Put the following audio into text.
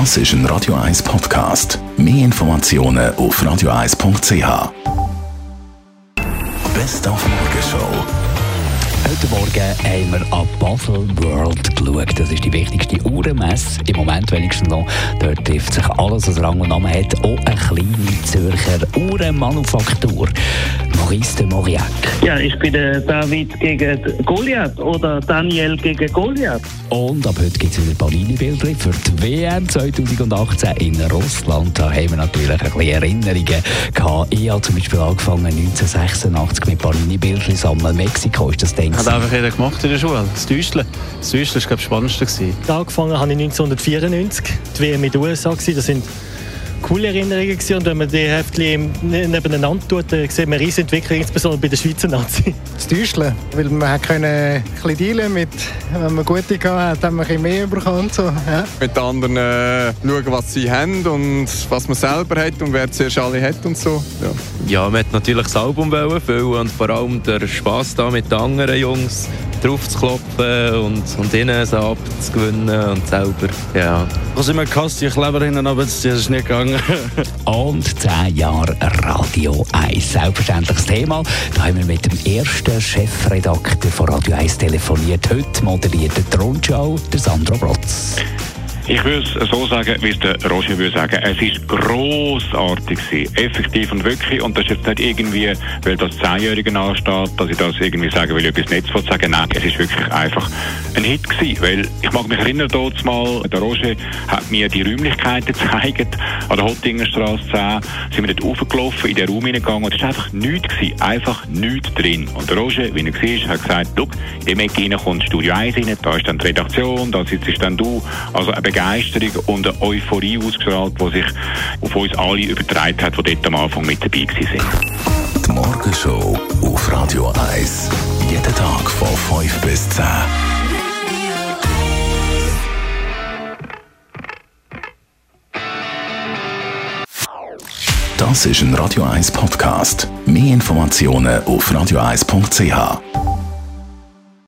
Das ist ein Radio 1 Podcast. Mehr Informationen auf radio1.ch. Best auf Morgenshow. Heute Morgen haben wir an Basel World geschaut. Das ist die wichtigste Uhrenmesse, im Moment wenigstens noch. Dort trifft sich alles, was Rang und Namen hat. Auch eine kleine Zürcher Uhrenmanufaktur. Maurice de Mauriac. Ja, ich bin der David gegen Goliath oder Daniel gegen Goliath. Und ab heute gibt es wieder Panini-Bilder für die WM 2018 in Russland. Da haben wir natürlich ein bisschen Erinnerungen gehabt. Ich habe zum Beispiel angefangen 1986 mit Panini-Bildern sammeln. Mexiko ist das Ding. Hat einfach jeder gemacht in der Schule. Das Täuscheln. Das Täuscheln war, glaube ich, das Spannendste. Gewesen. Angefangen habe ich 1994, die WM in den USA. Das sind coole Erinnerungen gewesen. und wenn man die Heftchen nebeneinander tut, dann sieht man eine riesige Entwicklung, insbesondere bei der Schweizer Nazi. Das Täuscheln, weil man können ein bisschen dealen mit, wenn man gute gehabt hat, haben wir ein bisschen mehr bekommen. So, ja. Mit den anderen äh, schauen, was sie haben und was man selber hat und wer zuerst alle hat und so. Ja, ja man hat natürlich das Album füllen und vor allem der Spass da mit den anderen Jungs drauf zu klopfen und, und ihnen so abzugewinnen und selber, ja. Ich habe immer gehasst, ich lebe hinten, aber das ist nicht gegangen. und 10 Jahre Radio 1. Selbstverständliches Thema. Da haben wir mit dem ersten Chefredakteur von Radio 1 telefoniert. Heute moderiert die Rundschau, der Sandro Brotz. Ich würde es so sagen, wie es der Roger würde sagen. Es ist grossartig gewesen. Effektiv und wirklich. Und das ist jetzt nicht irgendwie, weil das Zehnjährige ansteht, dass ich das irgendwie sage, weil ich etwas Netz sagen Nein, es ist wirklich einfach ein Hit gewesen. Weil ich mag mich erinnern, dort mal, der Roger hat mir die Räumlichkeiten gezeigt. An der Hottingenstraße 10 sind wir dort raufgelaufen, in den Raum hineingegangen. Und es war einfach nichts gewesen. Einfach nichts drin. Und der Roger, wie er war, hat gesagt, schau, in dem Ecke kommt Studio 1 rein, da ist dann die Redaktion, da sitzt dann du. Also Begeisterung und eine Euphorie ausgestrahlt, die sich auf uns alle übertragen hat, die dort am Anfang mit dabei waren. Die Morgenshow auf Radio 1. Jeden Tag von 5 bis 10. Das ist ein Radio 1 Podcast. Mehr Informationen auf radio1.ch.